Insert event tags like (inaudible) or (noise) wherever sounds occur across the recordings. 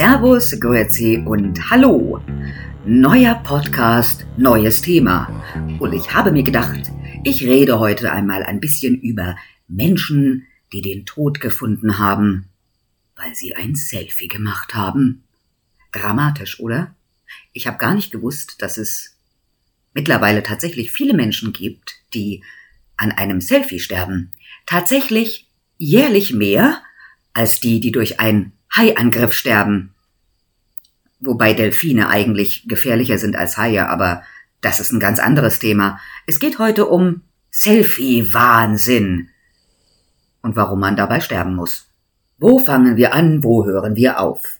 Servus, Grüezi und Hallo. Neuer Podcast, neues Thema. Und ich habe mir gedacht, ich rede heute einmal ein bisschen über Menschen, die den Tod gefunden haben, weil sie ein Selfie gemacht haben. Dramatisch, oder? Ich habe gar nicht gewusst, dass es mittlerweile tatsächlich viele Menschen gibt, die an einem Selfie sterben. Tatsächlich jährlich mehr als die, die durch ein Haiangriff sterben. Wobei Delfine eigentlich gefährlicher sind als Haie, aber das ist ein ganz anderes Thema. Es geht heute um Selfie-Wahnsinn und warum man dabei sterben muss. Wo fangen wir an, wo hören wir auf?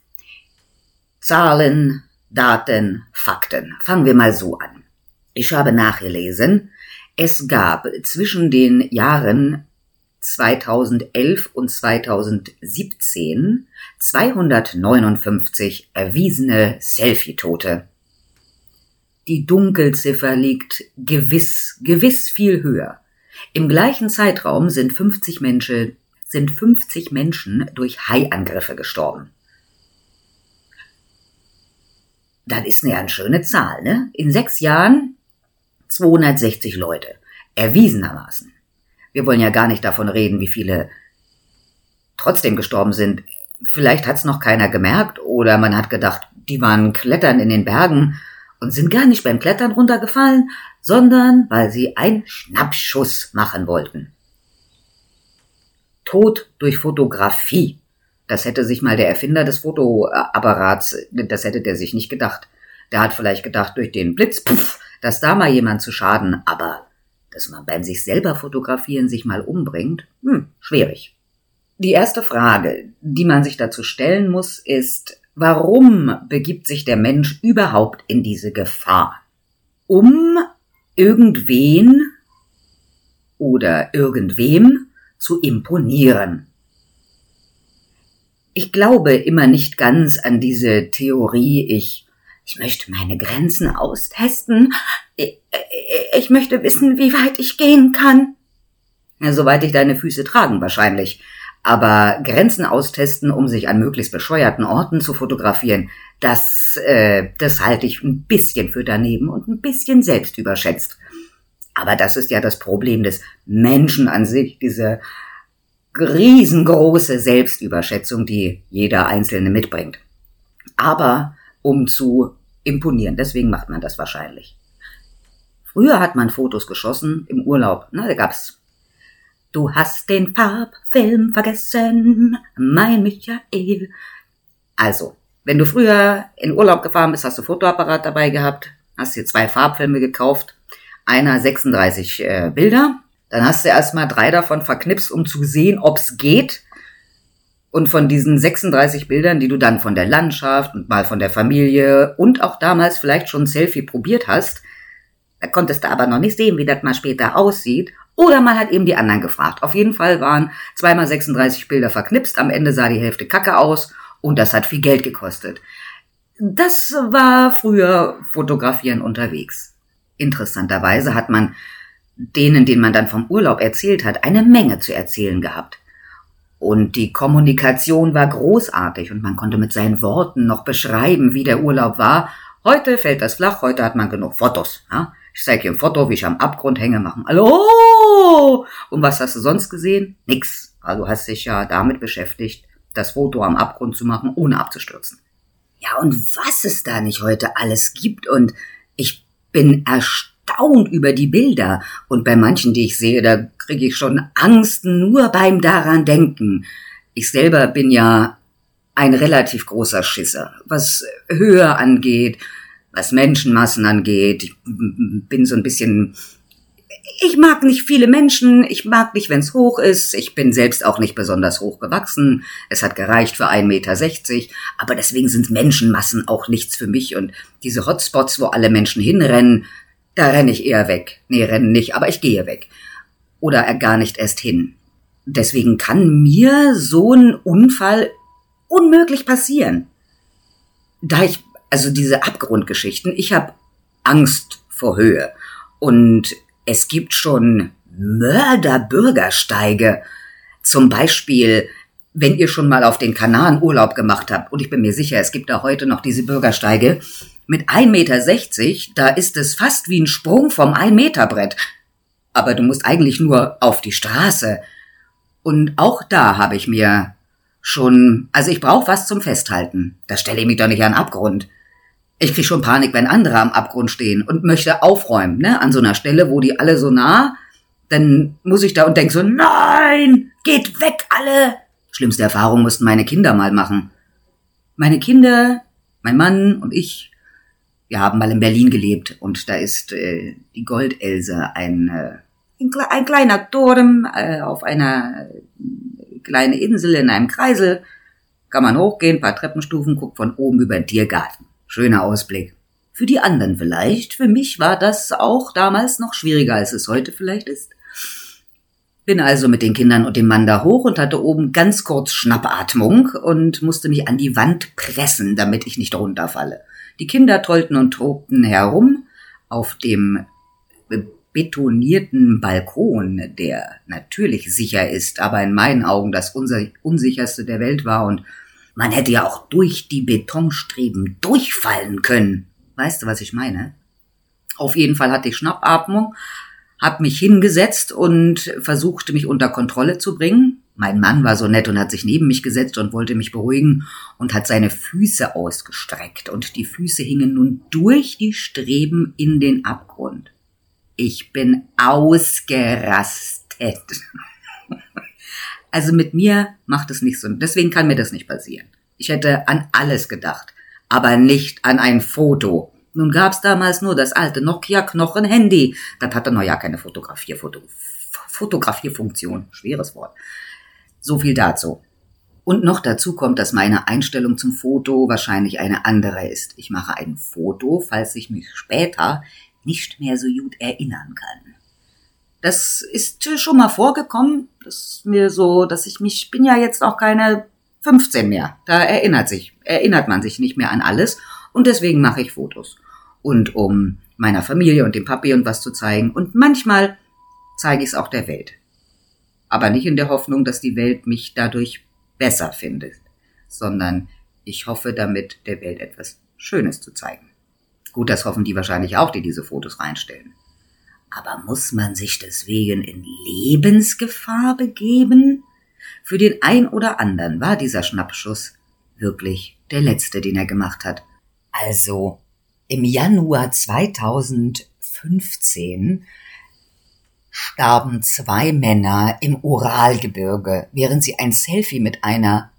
Zahlen, Daten, Fakten. Fangen wir mal so an. Ich habe nachgelesen, es gab zwischen den Jahren 2011 und 2017 259 erwiesene Selfie-Tote. Die Dunkelziffer liegt gewiss, gewiss viel höher. Im gleichen Zeitraum sind 50 Menschen, sind 50 Menschen durch Haiangriffe gestorben. Das ist eine ganz schöne Zahl, ne? In sechs Jahren 260 Leute. Erwiesenermaßen. Wir wollen ja gar nicht davon reden, wie viele trotzdem gestorben sind. Vielleicht hat's noch keiner gemerkt oder man hat gedacht, die waren klettern in den Bergen und sind gar nicht beim Klettern runtergefallen, sondern weil sie einen Schnappschuss machen wollten. Tod durch Fotografie. Das hätte sich mal der Erfinder des Fotoapparats, das hätte der sich nicht gedacht. Der hat vielleicht gedacht, durch den Blitz, puff, dass da mal jemand zu Schaden, aber dass man beim sich selber fotografieren sich mal umbringt, hm, schwierig. Die erste Frage, die man sich dazu stellen muss, ist, warum begibt sich der Mensch überhaupt in diese Gefahr? Um irgendwen oder irgendwem zu imponieren. Ich glaube immer nicht ganz an diese Theorie, ich ich möchte meine Grenzen austesten. Ich, ich möchte wissen, wie weit ich gehen kann. Ja, soweit ich deine Füße tragen wahrscheinlich. Aber Grenzen austesten, um sich an möglichst bescheuerten Orten zu fotografieren, das, äh, das halte ich ein bisschen für daneben und ein bisschen selbst überschätzt. Aber das ist ja das Problem des Menschen an sich, diese riesengroße Selbstüberschätzung, die jeder Einzelne mitbringt. Aber um zu imponieren. Deswegen macht man das wahrscheinlich. Früher hat man Fotos geschossen im Urlaub. Na, da gab's. Du hast den Farbfilm vergessen, mein Michael. Also, wenn du früher in Urlaub gefahren bist, hast du Fotoapparat dabei gehabt, hast dir zwei Farbfilme gekauft, einer 36 äh, Bilder, dann hast du erstmal drei davon verknipst, um zu sehen, ob's geht. Und von diesen 36 Bildern, die du dann von der Landschaft und mal von der Familie und auch damals vielleicht schon ein Selfie probiert hast, da konntest du aber noch nicht sehen, wie das mal später aussieht. Oder man hat eben die anderen gefragt. Auf jeden Fall waren zweimal 36 Bilder verknipst, am Ende sah die Hälfte kacke aus und das hat viel Geld gekostet. Das war früher Fotografieren unterwegs. Interessanterweise hat man denen, denen man dann vom Urlaub erzählt hat, eine Menge zu erzählen gehabt. Und die Kommunikation war großartig und man konnte mit seinen Worten noch beschreiben, wie der Urlaub war. Heute fällt das flach, heute hat man genug Fotos. Ja? Ich zeige dir ein Foto, wie ich am Abgrund hänge, machen. Hallo! Und was hast du sonst gesehen? Nix. Also hast dich ja damit beschäftigt, das Foto am Abgrund zu machen, ohne abzustürzen. Ja, und was es da nicht heute alles gibt und ich bin erstaunt erstaunt über die Bilder. Und bei manchen, die ich sehe, da kriege ich schon Angst nur beim daran denken. Ich selber bin ja ein relativ großer Schisser, was Höhe angeht, was Menschenmassen angeht. Ich bin so ein bisschen ich mag nicht viele Menschen, ich mag nicht, wenn es hoch ist, ich bin selbst auch nicht besonders hoch gewachsen, es hat gereicht für 1,60 Meter, aber deswegen sind Menschenmassen auch nichts für mich. Und diese Hotspots, wo alle Menschen hinrennen, da renne ich eher weg. Nee, rennen nicht, aber ich gehe weg. Oder gar nicht erst hin. Deswegen kann mir so ein Unfall unmöglich passieren. Da ich, also diese Abgrundgeschichten, ich habe Angst vor Höhe. Und es gibt schon Mörderbürgersteige. Zum Beispiel wenn ihr schon mal auf den Kanaren Urlaub gemacht habt, und ich bin mir sicher, es gibt da heute noch diese Bürgersteige, mit 1,60 Meter, da ist es fast wie ein Sprung vom 1-Meter-Brett. Aber du musst eigentlich nur auf die Straße. Und auch da habe ich mir schon, also ich brauche was zum Festhalten. Da stelle ich mich doch nicht an Abgrund. Ich krieg schon Panik, wenn andere am Abgrund stehen und möchte aufräumen, ne, an so einer Stelle, wo die alle so nah, dann muss ich da und denk so, nein, geht weg alle. Schlimmste Erfahrung mussten meine Kinder mal machen. Meine Kinder, mein Mann und ich wir haben mal in Berlin gelebt und da ist äh, die Goldelse ein, äh, ein, ein, kleiner Turm äh, auf einer äh, kleinen Insel in einem Kreisel. Kann man hochgehen, paar Treppenstufen, guckt von oben über den Tiergarten. Schöner Ausblick. Für die anderen vielleicht, für mich war das auch damals noch schwieriger, als es heute vielleicht ist. Bin also mit den Kindern und dem Mann da hoch und hatte oben ganz kurz Schnappatmung und musste mich an die Wand pressen, damit ich nicht runterfalle. Die Kinder tollten und tobten herum auf dem betonierten Balkon, der natürlich sicher ist, aber in meinen Augen das unsicherste der Welt war und man hätte ja auch durch die Betonstreben durchfallen können. Weißt du, was ich meine? Auf jeden Fall hatte ich Schnappatmung, hab mich hingesetzt und versuchte mich unter Kontrolle zu bringen, mein Mann war so nett und hat sich neben mich gesetzt und wollte mich beruhigen und hat seine Füße ausgestreckt und die Füße hingen nun durch die Streben in den Abgrund. Ich bin ausgerastet. (laughs) Also mit mir macht es nicht so, deswegen kann mir das nicht passieren. Ich hätte an alles gedacht, aber nicht an ein Foto. Nun gab's damals nur das alte Nokia-Knochen-Handy. Das hatte noch ja keine Fotografierfoto Fotografierfunktion. Schweres Wort. So viel dazu. Und noch dazu kommt, dass meine Einstellung zum Foto wahrscheinlich eine andere ist. Ich mache ein Foto, falls ich mich später nicht mehr so gut erinnern kann. Das ist schon mal vorgekommen, dass mir so, dass ich mich, bin ja jetzt auch keine 15 mehr. Da erinnert sich, erinnert man sich nicht mehr an alles und deswegen mache ich Fotos. Und um meiner Familie und dem Papi und was zu zeigen und manchmal zeige ich es auch der Welt aber nicht in der Hoffnung, dass die Welt mich dadurch besser findet, sondern ich hoffe damit der Welt etwas Schönes zu zeigen. Gut, das hoffen die wahrscheinlich auch, die diese Fotos reinstellen. Aber muss man sich deswegen in Lebensgefahr begeben? Für den ein oder anderen war dieser Schnappschuss wirklich der letzte, den er gemacht hat. Also, im Januar 2015 starben zwei Männer im Uralgebirge, während sie ein Selfie mit einer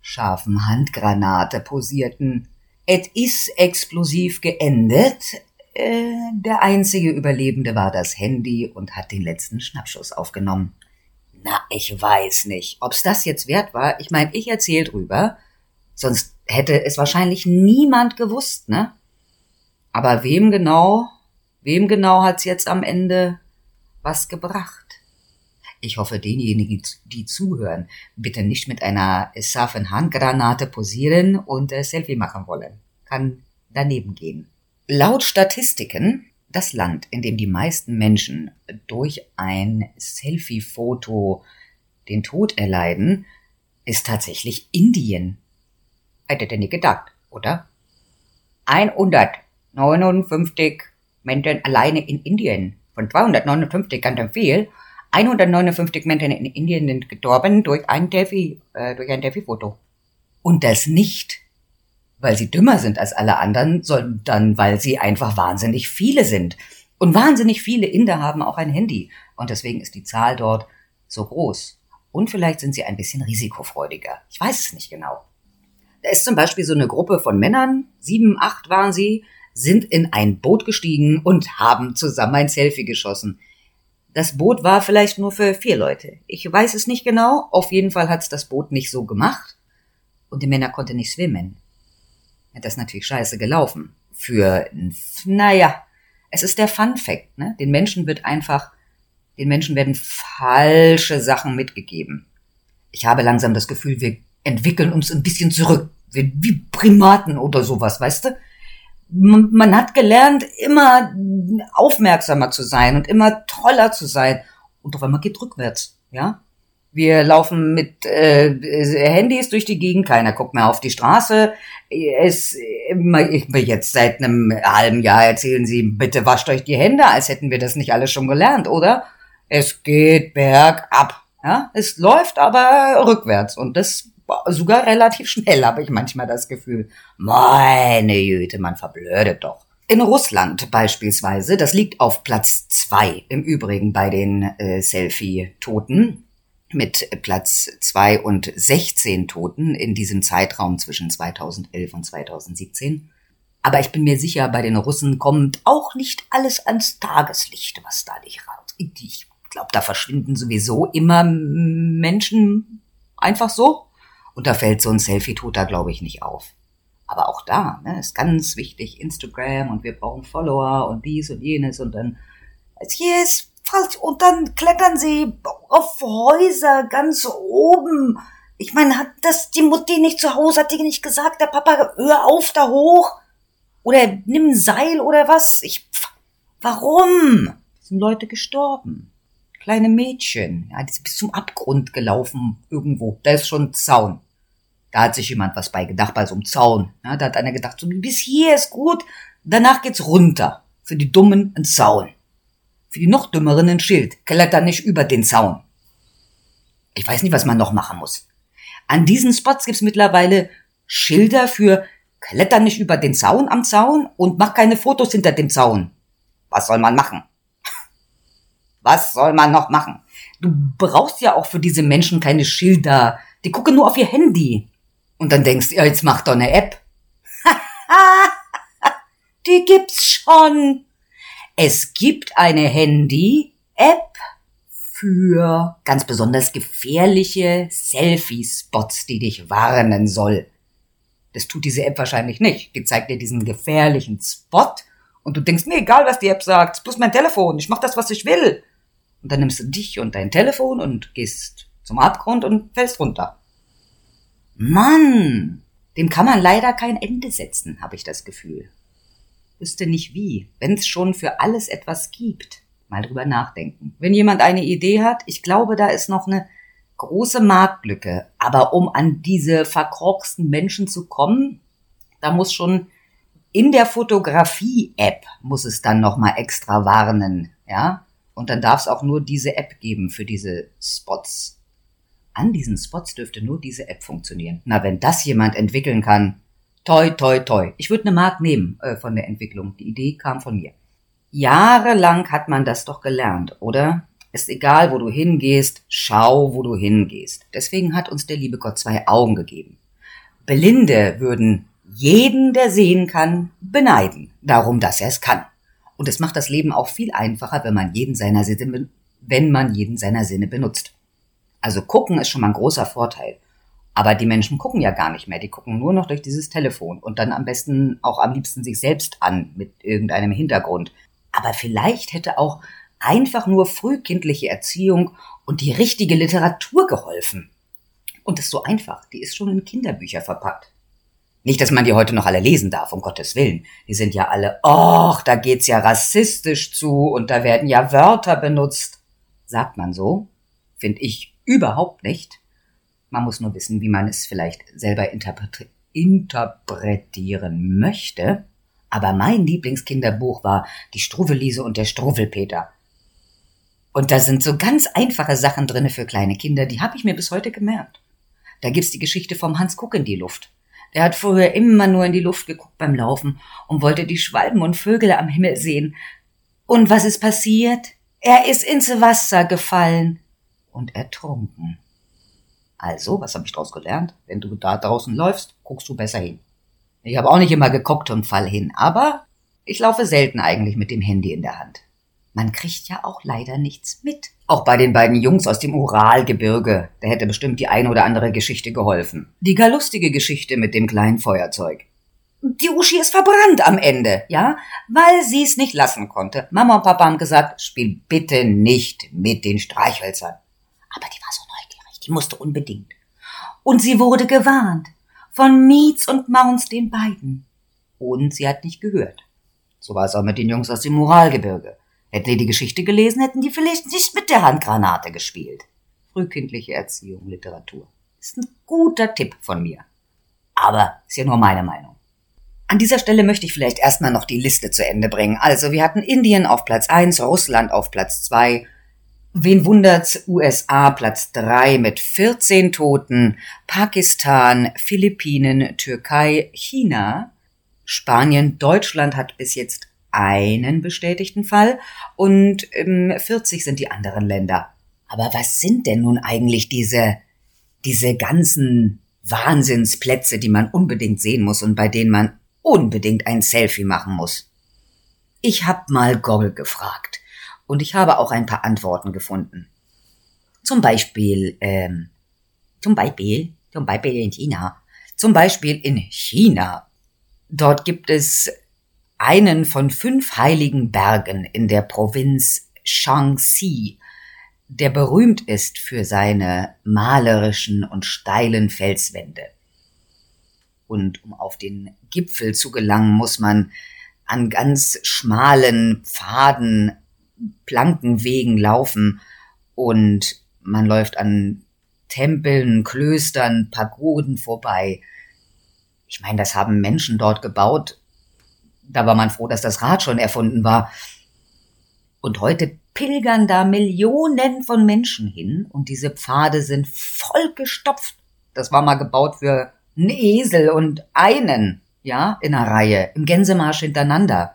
scharfen Handgranate posierten. Et is explosiv geendet. Äh, der einzige Überlebende war das Handy und hat den letzten Schnappschuss aufgenommen. Na, ich weiß nicht, ob's das jetzt wert war. Ich meine, ich erzähl drüber, sonst hätte es wahrscheinlich niemand gewusst, ne? Aber wem genau, wem genau hat's jetzt am Ende was gebracht. Ich hoffe, denjenigen, die zuhören, bitte nicht mit einer scharfen Handgranate posieren und äh, Selfie machen wollen. Kann daneben gehen. Laut Statistiken, das Land, in dem die meisten Menschen durch ein Selfie-Foto den Tod erleiden, ist tatsächlich Indien. Hättet ihr nicht gedacht, oder? 159 Menschen alleine in Indien von 259 ganz viel. 159 Menschen in Indien sind gestorben durch ein Delphi, äh, durch ein Delphi-Foto. Und das nicht, weil sie dümmer sind als alle anderen, sondern weil sie einfach wahnsinnig viele sind. Und wahnsinnig viele Inder haben auch ein Handy. Und deswegen ist die Zahl dort so groß. Und vielleicht sind sie ein bisschen risikofreudiger. Ich weiß es nicht genau. Da ist zum Beispiel so eine Gruppe von Männern, sieben, acht waren sie, sind in ein Boot gestiegen und haben zusammen ein Selfie geschossen. Das Boot war vielleicht nur für vier Leute. Ich weiß es nicht genau. Auf jeden Fall hat's das Boot nicht so gemacht. Und die Männer konnten nicht schwimmen. Das ist natürlich scheiße gelaufen. Für, naja, es ist der Fun Fact, ne? Den Menschen wird einfach, den Menschen werden falsche Sachen mitgegeben. Ich habe langsam das Gefühl, wir entwickeln uns ein bisschen zurück. Wie Primaten oder sowas, weißt du? Man hat gelernt, immer aufmerksamer zu sein und immer toller zu sein. Und auf einmal geht rückwärts, ja. Wir laufen mit äh, Handys durch die Gegend, keiner guckt mehr auf die Straße. Es, ich, jetzt seit einem halben Jahr erzählen Sie, bitte wascht euch die Hände, als hätten wir das nicht alles schon gelernt, oder? Es geht bergab. Ja, es läuft aber rückwärts und das sogar relativ schnell, habe ich manchmal das Gefühl. Meine Güte, man verblödet doch. In Russland beispielsweise, das liegt auf Platz zwei im Übrigen bei den äh, Selfie-Toten mit Platz zwei und 16 Toten in diesem Zeitraum zwischen 2011 und 2017. Aber ich bin mir sicher, bei den Russen kommt auch nicht alles ans Tageslicht, was da nicht raus. Ich glaube, da verschwinden sowieso immer Menschen einfach so. Und da fällt so ein Selfie-Toter, glaube ich, nicht auf. Aber auch da ne, ist ganz wichtig Instagram und wir brauchen Follower und dies und jenes und dann hier ist falsch und dann klettern sie auf Häuser ganz oben. Ich meine, hat das die Mutti nicht zu Hause, hat die nicht gesagt, der Papa, hör auf da hoch? Oder nimm ein Seil oder was? Ich, warum? Sind Leute gestorben. Kleine Mädchen, ja, die sind bis zum Abgrund gelaufen irgendwo. Da ist schon ein Zaun. Da hat sich jemand was bei gedacht, bei so einem Zaun. Ja, da hat einer gedacht, so bis hier ist gut, danach geht's runter. Für die Dummen ein Zaun. Für die noch Dümmeren ein Schild. Kletter nicht über den Zaun. Ich weiß nicht, was man noch machen muss. An diesen Spots gibt's mittlerweile Schilder für Kletter nicht über den Zaun am Zaun und mach keine Fotos hinter dem Zaun. Was soll man machen? (laughs) Was soll man noch machen? Du brauchst ja auch für diese Menschen keine Schilder. Die gucken nur auf ihr Handy. Und dann denkst du, ja, jetzt mach doch eine App. (laughs) Die gibt's schon. Es gibt eine Handy-App für ganz besonders gefährliche Selfie-Spots, die dich warnen soll. Das tut diese App wahrscheinlich nicht. Die zeigt dir diesen gefährlichen Spot und du denkst, mir egal, was die App sagt, bloß mein Telefon, ich mach das, was ich will. Und dann nimmst du dich und dein Telefon und gehst zum Abgrund und fällst runter. Mann, dem kann man leider kein Ende setzen, habe ich das Gefühl. Wüsste nicht wie, wenn es schon für alles etwas gibt. Mal drüber nachdenken. Wenn jemand eine Idee hat, ich glaube, da ist noch eine große Marktlücke. Aber um an diese verkorksten Menschen zu kommen, da muss schon in der Fotografie-App muss es dann noch mal extra warnen, ja? Und dann darf es auch nur diese App geben für diese Spots. An diesen Spots dürfte nur diese App funktionieren. Na, wenn das jemand entwickeln kann, toi, toi, toi. Ich würde eine Mark nehmen äh, von der Entwicklung. Die Idee kam von mir. Jahrelang hat man das doch gelernt, oder? Ist egal, wo du hingehst, schau, wo du hingehst. Deswegen hat uns der liebe Gott zwei Augen gegeben. Blinde würden jeden, der sehen kann, beneiden, darum, dass er es kann. Und es macht das Leben auch viel einfacher, wenn man jeden seiner Sinne, wenn man jeden seiner Sinne benutzt. Also gucken ist schon mal ein großer Vorteil. Aber die Menschen gucken ja gar nicht mehr. Die gucken nur noch durch dieses Telefon und dann am besten auch am liebsten sich selbst an mit irgendeinem Hintergrund. Aber vielleicht hätte auch einfach nur frühkindliche Erziehung und die richtige Literatur geholfen. Und das ist so einfach. Die ist schon in Kinderbücher verpackt. Nicht, dass man die heute noch alle lesen darf, um Gottes Willen. Die sind ja alle, och, da geht's ja rassistisch zu und da werden ja Wörter benutzt. Sagt man so? Find ich Überhaupt nicht. Man muss nur wissen, wie man es vielleicht selber interpretieren möchte. Aber mein Lieblingskinderbuch war Die Struwelise und der Struwelpeter. Und da sind so ganz einfache Sachen drinne für kleine Kinder, die habe ich mir bis heute gemerkt. Da gibt's die Geschichte vom Hans Guck in die Luft. Der hat früher immer nur in die Luft geguckt beim Laufen und wollte die Schwalben und Vögel am Himmel sehen. Und was ist passiert? Er ist ins Wasser gefallen und ertrunken. Also, was habe ich daraus gelernt? Wenn du da draußen läufst, guckst du besser hin. Ich habe auch nicht immer geguckt und fall hin, aber ich laufe selten eigentlich mit dem Handy in der Hand. Man kriegt ja auch leider nichts mit. Auch bei den beiden Jungs aus dem Uralgebirge, da hätte bestimmt die eine oder andere Geschichte geholfen. Die gar lustige Geschichte mit dem kleinen Feuerzeug. Die Uschi ist verbrannt am Ende, ja, weil sie es nicht lassen konnte. Mama und Papa haben gesagt, spiel bitte nicht mit den Streichhölzern. Aber die war so neugierig, die musste unbedingt. Und sie wurde gewarnt. Von Mietz und Maunz den beiden. Und sie hat nicht gehört. So war es auch mit den Jungs aus dem Moralgebirge. Hätten die die Geschichte gelesen, hätten die vielleicht nicht mit der Handgranate gespielt. frühkindliche Erziehung, Literatur. Ist ein guter Tipp von mir. Aber ist ja nur meine Meinung. An dieser Stelle möchte ich vielleicht erstmal noch die Liste zu Ende bringen. Also wir hatten Indien auf Platz 1, Russland auf Platz 2, wen wundert's, USA Platz 3 mit 14 Toten, Pakistan, Philippinen, Türkei, China, Spanien, Deutschland hat bis jetzt einen bestätigten Fall. Und ähm, 40 sind die anderen Länder. Aber was sind denn nun eigentlich diese, diese ganzen Wahnsinnsplätze, die man unbedingt sehen muss und bei denen man unbedingt ein Selfie machen muss. Ich hab mal Goggle gefragt und ich habe auch ein paar Antworten gefunden. Zum Beispiel, ähm, zum Beispiel, zum Beispiel in China. Zum Beispiel in China. Dort gibt es einen von fünf heiligen Bergen in der Provinz Shaanxi, der berühmt ist für seine malerischen und steilen Felswände und um auf den Gipfel zu gelangen, muss man an ganz schmalen Pfaden, Plankenwegen laufen und man läuft an Tempeln, Klöstern, Pagoden vorbei. Ich meine, das haben Menschen dort gebaut. Da war man froh, dass das Rad schon erfunden war. Und heute pilgern da Millionen von Menschen hin und diese Pfade sind voll gestopft. Das war mal gebaut für einen Esel und einen, ja, in einer Reihe, im Gänsemarsch hintereinander.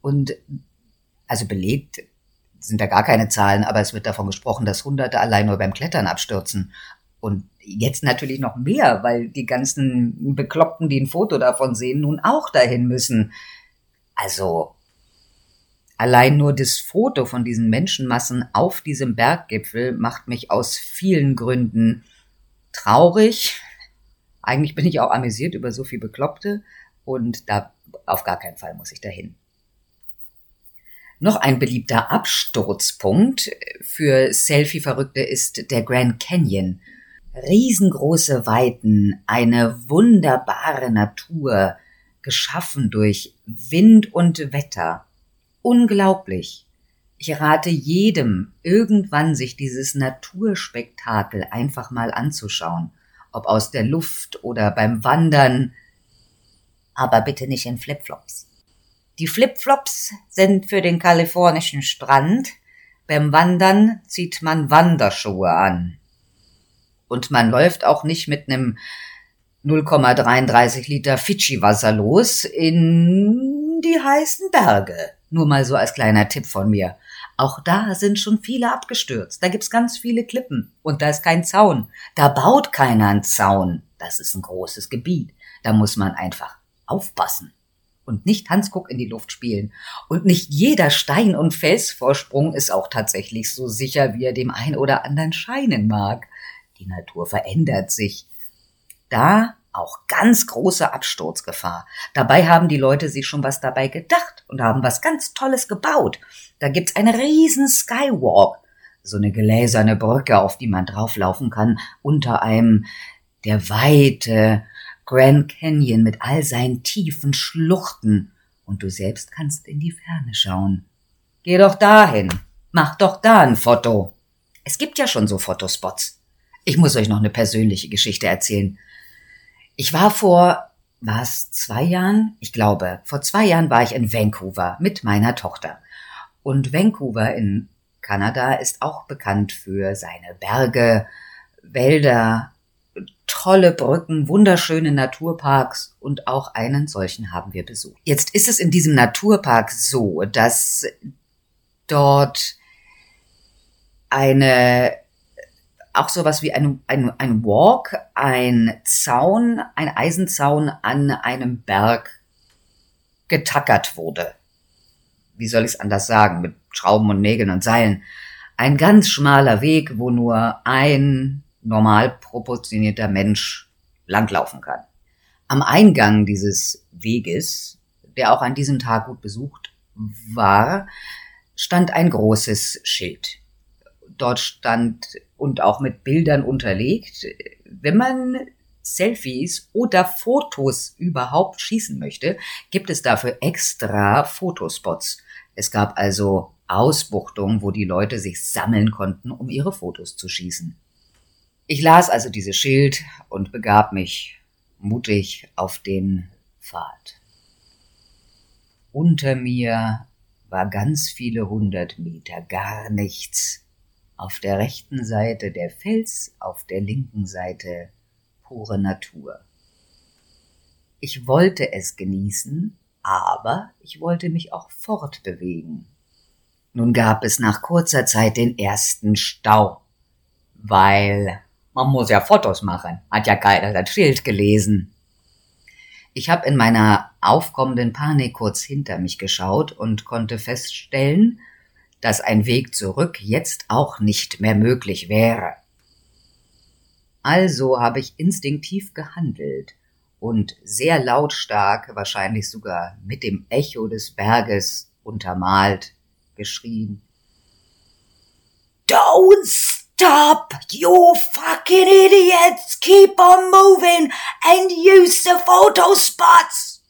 Und also belegt sind da gar keine Zahlen, aber es wird davon gesprochen, dass Hunderte allein nur beim Klettern abstürzen. Und jetzt natürlich noch mehr, weil die ganzen Bekloppten, die ein Foto davon sehen, nun auch dahin müssen. Also allein nur das Foto von diesen Menschenmassen auf diesem Berggipfel macht mich aus vielen Gründen traurig, eigentlich bin ich auch amüsiert über so viel Bekloppte und da auf gar keinen Fall muss ich dahin. Noch ein beliebter Absturzpunkt für Selfie-Verrückte ist der Grand Canyon. Riesengroße Weiten, eine wunderbare Natur, geschaffen durch Wind und Wetter. Unglaublich. Ich rate jedem, irgendwann sich dieses Naturspektakel einfach mal anzuschauen ob aus der Luft oder beim Wandern, aber bitte nicht in Flipflops. Die Flipflops sind für den kalifornischen Strand, beim Wandern zieht man Wanderschuhe an. Und man läuft auch nicht mit einem 0,33 Liter Fidschi-Wasser los in die heißen Berge. Nur mal so als kleiner Tipp von mir. Auch da sind schon viele abgestürzt. Da gibt's ganz viele Klippen. Und da ist kein Zaun. Da baut keiner einen Zaun. Das ist ein großes Gebiet. Da muss man einfach aufpassen. Und nicht Hansguck in die Luft spielen. Und nicht jeder Stein- und Felsvorsprung ist auch tatsächlich so sicher, wie er dem ein oder anderen scheinen mag. Die Natur verändert sich. Da auch ganz große Absturzgefahr. Dabei haben die Leute sich schon was dabei gedacht und haben was ganz Tolles gebaut. Da gibt's eine riesen Skywalk, so eine gläserne Brücke, auf die man drauflaufen kann, unter einem der weite Grand Canyon mit all seinen tiefen Schluchten. Und du selbst kannst in die Ferne schauen. Geh doch dahin. Mach doch da ein Foto. Es gibt ja schon so Fotospots. Ich muss euch noch eine persönliche Geschichte erzählen. Ich war vor, was, zwei Jahren? Ich glaube, vor zwei Jahren war ich in Vancouver mit meiner Tochter. Und Vancouver in Kanada ist auch bekannt für seine Berge, Wälder, tolle Brücken, wunderschöne Naturparks und auch einen solchen haben wir besucht. Jetzt ist es in diesem Naturpark so, dass dort eine auch sowas wie ein, ein, ein Walk, ein Zaun, ein Eisenzaun an einem Berg getackert wurde. Wie soll ich es anders sagen? Mit Schrauben und Nägeln und Seilen. Ein ganz schmaler Weg, wo nur ein normal proportionierter Mensch langlaufen kann. Am Eingang dieses Weges, der auch an diesem Tag gut besucht war, stand ein großes Schild. Dort stand und auch mit Bildern unterlegt. Wenn man Selfies oder Fotos überhaupt schießen möchte, gibt es dafür extra Fotospots. Es gab also Ausbuchtung, wo die Leute sich sammeln konnten, um ihre Fotos zu schießen. Ich las also dieses Schild und begab mich mutig auf den Pfad. Unter mir war ganz viele hundert Meter gar nichts. Auf der rechten Seite der Fels, auf der linken Seite pure Natur. Ich wollte es genießen, aber ich wollte mich auch fortbewegen. Nun gab es nach kurzer Zeit den ersten Stau, weil man muss ja Fotos machen, hat ja keiner das Schild gelesen. Ich habe in meiner aufkommenden Panik kurz hinter mich geschaut und konnte feststellen, dass ein Weg zurück jetzt auch nicht mehr möglich wäre. Also habe ich instinktiv gehandelt und sehr lautstark, wahrscheinlich sogar mit dem Echo des Berges untermalt, geschrien. Don't stop, you fucking idiots! Keep on moving and use the photo spots!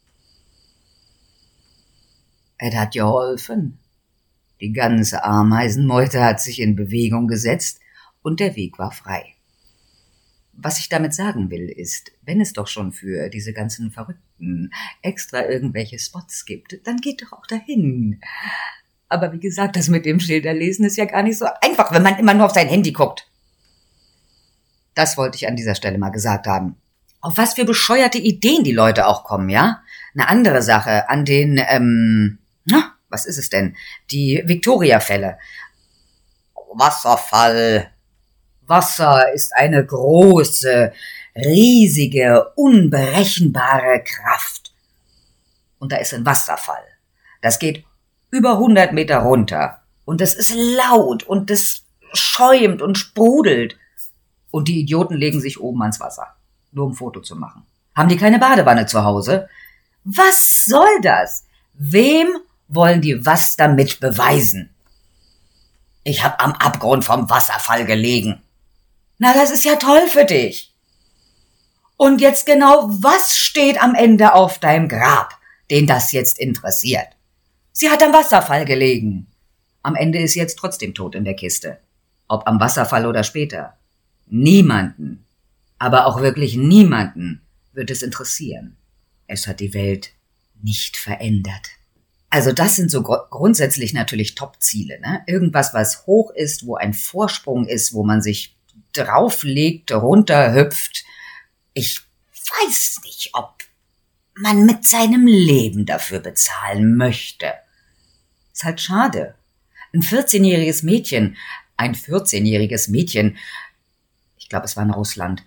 Es hat geholfen. Die ganze Ameisenmeute hat sich in Bewegung gesetzt und der Weg war frei. Was ich damit sagen will, ist, wenn es doch schon für diese ganzen Verrückten extra irgendwelche Spots gibt, dann geht doch auch dahin. Aber wie gesagt, das mit dem Schilderlesen ist ja gar nicht so einfach, wenn man immer nur auf sein Handy guckt. Das wollte ich an dieser Stelle mal gesagt haben. Auf was für bescheuerte Ideen die Leute auch kommen, ja? Eine andere Sache, an den, ähm, na, was ist es denn? Die Victoria-Fälle. Wasserfall, Wasser ist eine große, riesige, unberechenbare Kraft. Und da ist ein Wasserfall. Das geht über 100 Meter runter. Und es ist laut und es schäumt und sprudelt. Und die Idioten legen sich oben ans Wasser. Nur um Foto zu machen. Haben die keine Badewanne zu Hause? Was soll das? Wem wollen die was damit beweisen? Ich hab am Abgrund vom Wasserfall gelegen. Na, das ist ja toll für dich. Und jetzt genau, was steht am Ende auf deinem Grab, den das jetzt interessiert? Sie hat am Wasserfall gelegen. Am Ende ist jetzt trotzdem tot in der Kiste. Ob am Wasserfall oder später. Niemanden, aber auch wirklich niemanden wird es interessieren. Es hat die Welt nicht verändert. Also das sind so gr grundsätzlich natürlich Top-Ziele. Ne? Irgendwas, was hoch ist, wo ein Vorsprung ist, wo man sich drauflegt, runterhüpft. Ich weiß nicht, ob man mit seinem Leben dafür bezahlen möchte. Ist halt schade. Ein 14-jähriges Mädchen, ein 14-jähriges Mädchen, ich glaube, es war in Russland,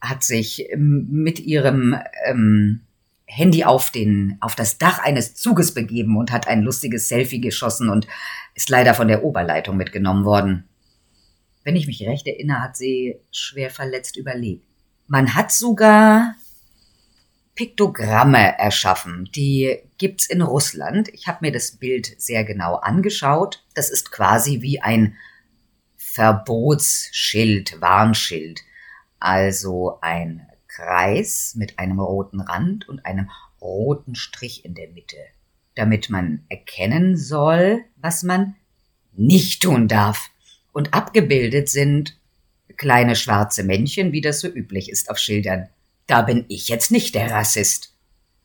hat sich ähm, mit ihrem ähm, Handy auf den, auf das Dach eines Zuges begeben und hat ein lustiges Selfie geschossen und ist leider von der Oberleitung mitgenommen worden wenn ich mich recht erinnere, hat sie schwer verletzt überlebt. Man hat sogar Piktogramme erschaffen. Die gibt's in Russland. Ich habe mir das Bild sehr genau angeschaut. Das ist quasi wie ein Verbotsschild, Warnschild. Also ein Kreis mit einem roten Rand und einem roten Strich in der Mitte, damit man erkennen soll, was man nicht tun darf und abgebildet sind kleine schwarze Männchen, wie das so üblich ist auf Schildern. Da bin ich jetzt nicht der Rassist.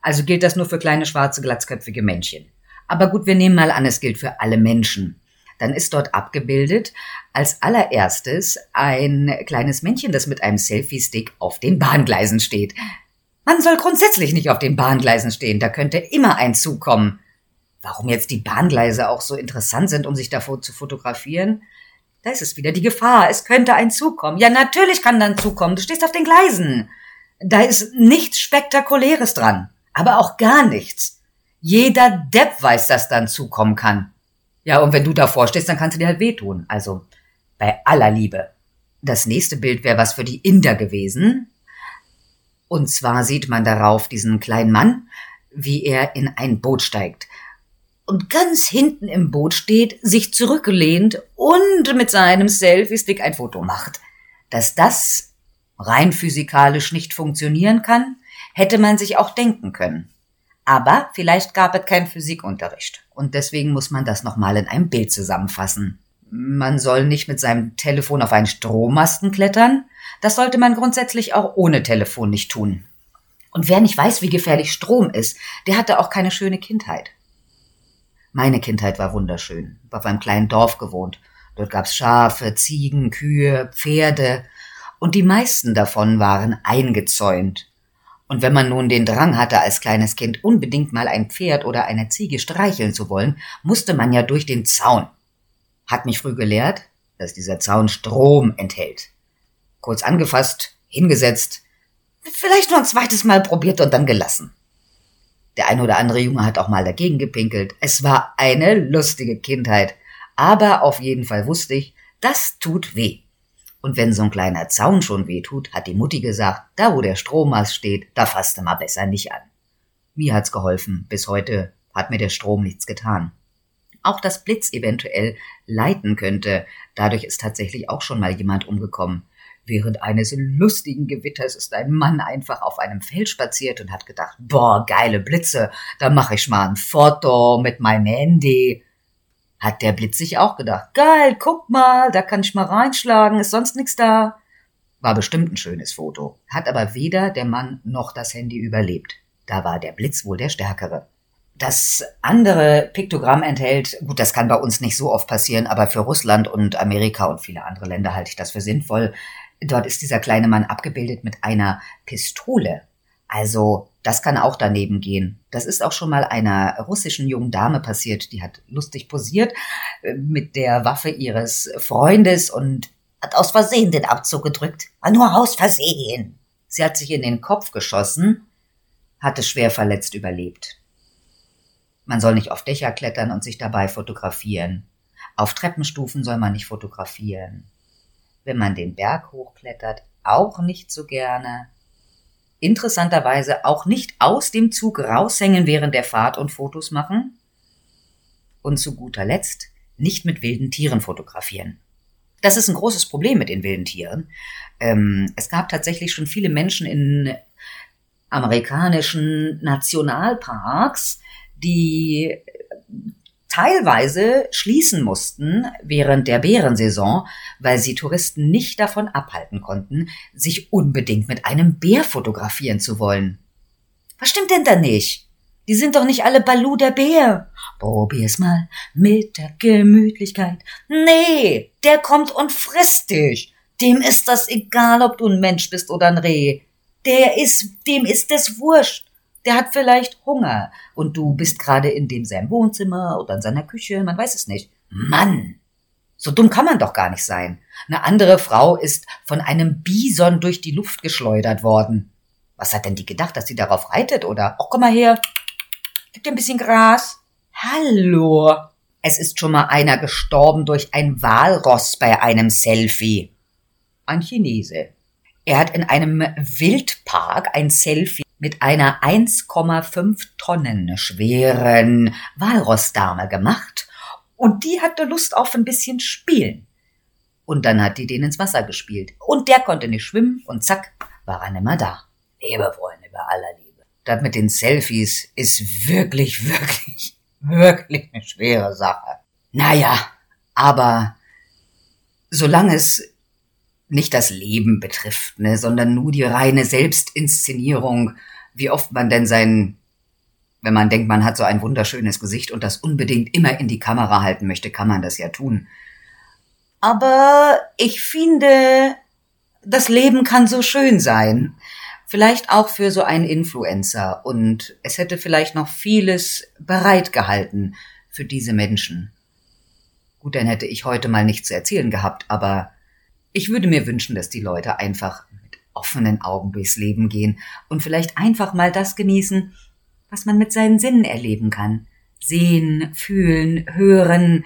Also gilt das nur für kleine schwarze glatzköpfige Männchen. Aber gut, wir nehmen mal an, es gilt für alle Menschen. Dann ist dort abgebildet als allererstes ein kleines Männchen, das mit einem Selfie-Stick auf den Bahngleisen steht. Man soll grundsätzlich nicht auf den Bahngleisen stehen, da könnte immer ein Zug kommen. Warum jetzt die Bahngleise auch so interessant sind, um sich davor zu fotografieren? Da ist es wieder, die Gefahr. Es könnte ein Zug kommen. Ja, natürlich kann dann Zug kommen. Du stehst auf den Gleisen. Da ist nichts Spektakuläres dran. Aber auch gar nichts. Jeder Depp weiß, dass dann zukommen kann. Ja, und wenn du davor stehst, dann kannst du dir halt wehtun. Also, bei aller Liebe. Das nächste Bild wäre was für die Inder gewesen. Und zwar sieht man darauf diesen kleinen Mann, wie er in ein Boot steigt und ganz hinten im Boot steht, sich zurückgelehnt und mit seinem Selfie-Stick ein Foto macht. Dass das rein physikalisch nicht funktionieren kann, hätte man sich auch denken können. Aber vielleicht gab es keinen Physikunterricht. Und deswegen muss man das nochmal in einem Bild zusammenfassen. Man soll nicht mit seinem Telefon auf einen Strommasten klettern. Das sollte man grundsätzlich auch ohne Telefon nicht tun. Und wer nicht weiß, wie gefährlich Strom ist, der hatte auch keine schöne Kindheit. Meine Kindheit war wunderschön. Ich auf einem kleinen Dorf gewohnt. Dort gab's Schafe, Ziegen, Kühe, Pferde. Und die meisten davon waren eingezäunt. Und wenn man nun den Drang hatte, als kleines Kind unbedingt mal ein Pferd oder eine Ziege streicheln zu wollen, musste man ja durch den Zaun. Hat mich früh gelehrt, dass dieser Zaun Strom enthält. Kurz angefasst, hingesetzt, vielleicht nur ein zweites Mal probiert und dann gelassen. Der eine oder andere Junge hat auch mal dagegen gepinkelt. Es war eine lustige Kindheit. Aber auf jeden Fall wusste ich, das tut weh. Und wenn so ein kleiner Zaun schon weh tut, hat die Mutti gesagt, da wo der Strommast steht, da fasste mal besser nicht an. Mir hat's geholfen. Bis heute hat mir der Strom nichts getan. Auch das Blitz eventuell leiten könnte. Dadurch ist tatsächlich auch schon mal jemand umgekommen. Während eines lustigen Gewitters ist ein Mann einfach auf einem Feld spaziert und hat gedacht, boah, geile Blitze, da mache ich mal ein Foto mit meinem Handy. Hat der Blitz sich auch gedacht, geil, guck mal, da kann ich mal reinschlagen, ist sonst nichts da. War bestimmt ein schönes Foto, hat aber weder der Mann noch das Handy überlebt. Da war der Blitz wohl der stärkere. Das andere Piktogramm enthält, gut, das kann bei uns nicht so oft passieren, aber für Russland und Amerika und viele andere Länder halte ich das für sinnvoll, Dort ist dieser kleine Mann abgebildet mit einer Pistole. Also, das kann auch daneben gehen. Das ist auch schon mal einer russischen jungen Dame passiert, die hat lustig posiert äh, mit der Waffe ihres Freundes und hat aus Versehen den Abzug gedrückt. War nur aus Versehen. Sie hat sich in den Kopf geschossen, hatte schwer verletzt überlebt. Man soll nicht auf Dächer klettern und sich dabei fotografieren. Auf Treppenstufen soll man nicht fotografieren wenn man den Berg hochklettert, auch nicht so gerne. Interessanterweise auch nicht aus dem Zug raushängen während der Fahrt und Fotos machen. Und zu guter Letzt nicht mit wilden Tieren fotografieren. Das ist ein großes Problem mit den wilden Tieren. Ähm, es gab tatsächlich schon viele Menschen in amerikanischen Nationalparks, die teilweise schließen mussten während der Bärensaison, weil sie Touristen nicht davon abhalten konnten, sich unbedingt mit einem Bär fotografieren zu wollen. Was stimmt denn da nicht? Die sind doch nicht alle Balu der Bär. Probier's mal mit der Gemütlichkeit. Nee, der kommt und frisst dich. Dem ist das egal, ob du ein Mensch bist oder ein Reh. Der ist, dem ist es wurscht. Der hat vielleicht Hunger und du bist gerade in dem seinem Wohnzimmer oder in seiner Küche, man weiß es nicht. Mann! So dumm kann man doch gar nicht sein. Eine andere Frau ist von einem Bison durch die Luft geschleudert worden. Was hat denn die gedacht, dass sie darauf reitet oder, oh, komm mal her, gib dir ein bisschen Gras. Hallo. Es ist schon mal einer gestorben durch ein Walross bei einem Selfie. Ein Chinese. Er hat in einem Wildpark ein Selfie mit einer 1,5 Tonnen schweren Walrossdame gemacht und die hatte Lust auf ein bisschen Spielen. Und dann hat die den ins Wasser gespielt. Und der konnte nicht schwimmen und zack, war er nimmer da. Liebe Freunde, bei aller Liebe. Das mit den Selfies ist wirklich, (laughs) wirklich, wirklich eine schwere Sache. Naja, aber solange es nicht das Leben betrifft, ne, sondern nur die reine Selbstinszenierung, wie oft man denn sein, wenn man denkt, man hat so ein wunderschönes Gesicht und das unbedingt immer in die Kamera halten möchte, kann man das ja tun. Aber ich finde, das Leben kann so schön sein. Vielleicht auch für so einen Influencer. Und es hätte vielleicht noch vieles bereitgehalten für diese Menschen. Gut, dann hätte ich heute mal nichts zu erzählen gehabt, aber ich würde mir wünschen, dass die Leute einfach mit offenen Augen durchs Leben gehen und vielleicht einfach mal das genießen, was man mit seinen Sinnen erleben kann. Sehen, fühlen, hören,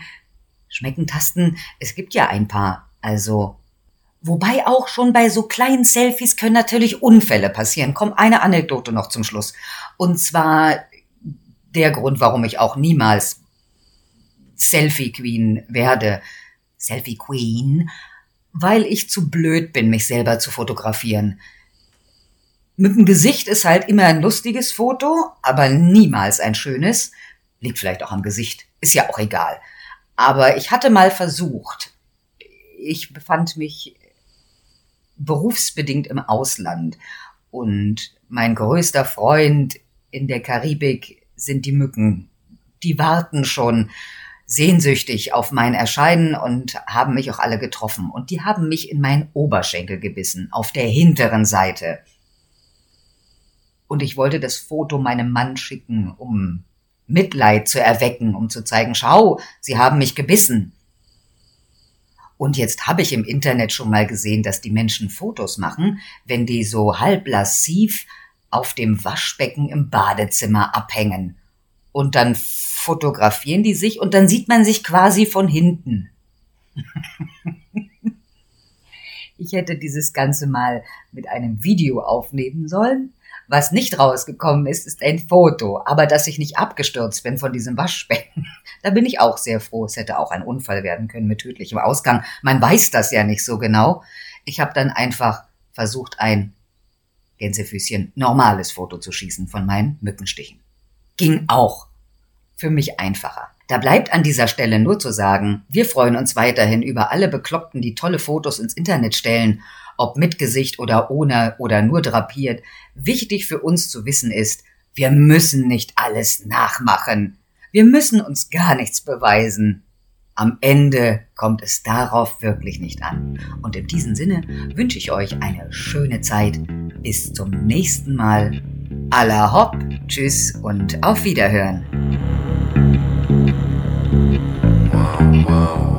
schmecken, tasten. Es gibt ja ein paar. Also, wobei auch schon bei so kleinen Selfies können natürlich Unfälle passieren. Komm, eine Anekdote noch zum Schluss. Und zwar der Grund, warum ich auch niemals Selfie Queen werde. Selfie Queen weil ich zu blöd bin, mich selber zu fotografieren. Mit dem Gesicht ist halt immer ein lustiges Foto, aber niemals ein schönes. Liegt vielleicht auch am Gesicht. Ist ja auch egal. Aber ich hatte mal versucht. Ich befand mich berufsbedingt im Ausland und mein größter Freund in der Karibik sind die Mücken. Die warten schon sehnsüchtig auf mein Erscheinen und haben mich auch alle getroffen. Und die haben mich in meinen Oberschenkel gebissen, auf der hinteren Seite. Und ich wollte das Foto meinem Mann schicken, um Mitleid zu erwecken, um zu zeigen, schau, sie haben mich gebissen. Und jetzt habe ich im Internet schon mal gesehen, dass die Menschen Fotos machen, wenn die so halb lassiv auf dem Waschbecken im Badezimmer abhängen. Und dann fotografieren die sich und dann sieht man sich quasi von hinten. (laughs) ich hätte dieses Ganze mal mit einem Video aufnehmen sollen. Was nicht rausgekommen ist, ist ein Foto. Aber dass ich nicht abgestürzt bin von diesem Waschbecken, (laughs) da bin ich auch sehr froh. Es hätte auch ein Unfall werden können mit tödlichem Ausgang. Man weiß das ja nicht so genau. Ich habe dann einfach versucht, ein Gänsefüßchen normales Foto zu schießen von meinen Mückenstichen. Ging auch. Für mich einfacher. Da bleibt an dieser Stelle nur zu sagen, wir freuen uns weiterhin über alle Bekloppten, die tolle Fotos ins Internet stellen, ob mit Gesicht oder ohne oder nur drapiert. Wichtig für uns zu wissen ist, wir müssen nicht alles nachmachen. Wir müssen uns gar nichts beweisen. Am Ende kommt es darauf wirklich nicht an. Und in diesem Sinne wünsche ich euch eine schöne Zeit. Bis zum nächsten Mal. Alla hopp, tschüss und auf Wiederhören. Wow, wow.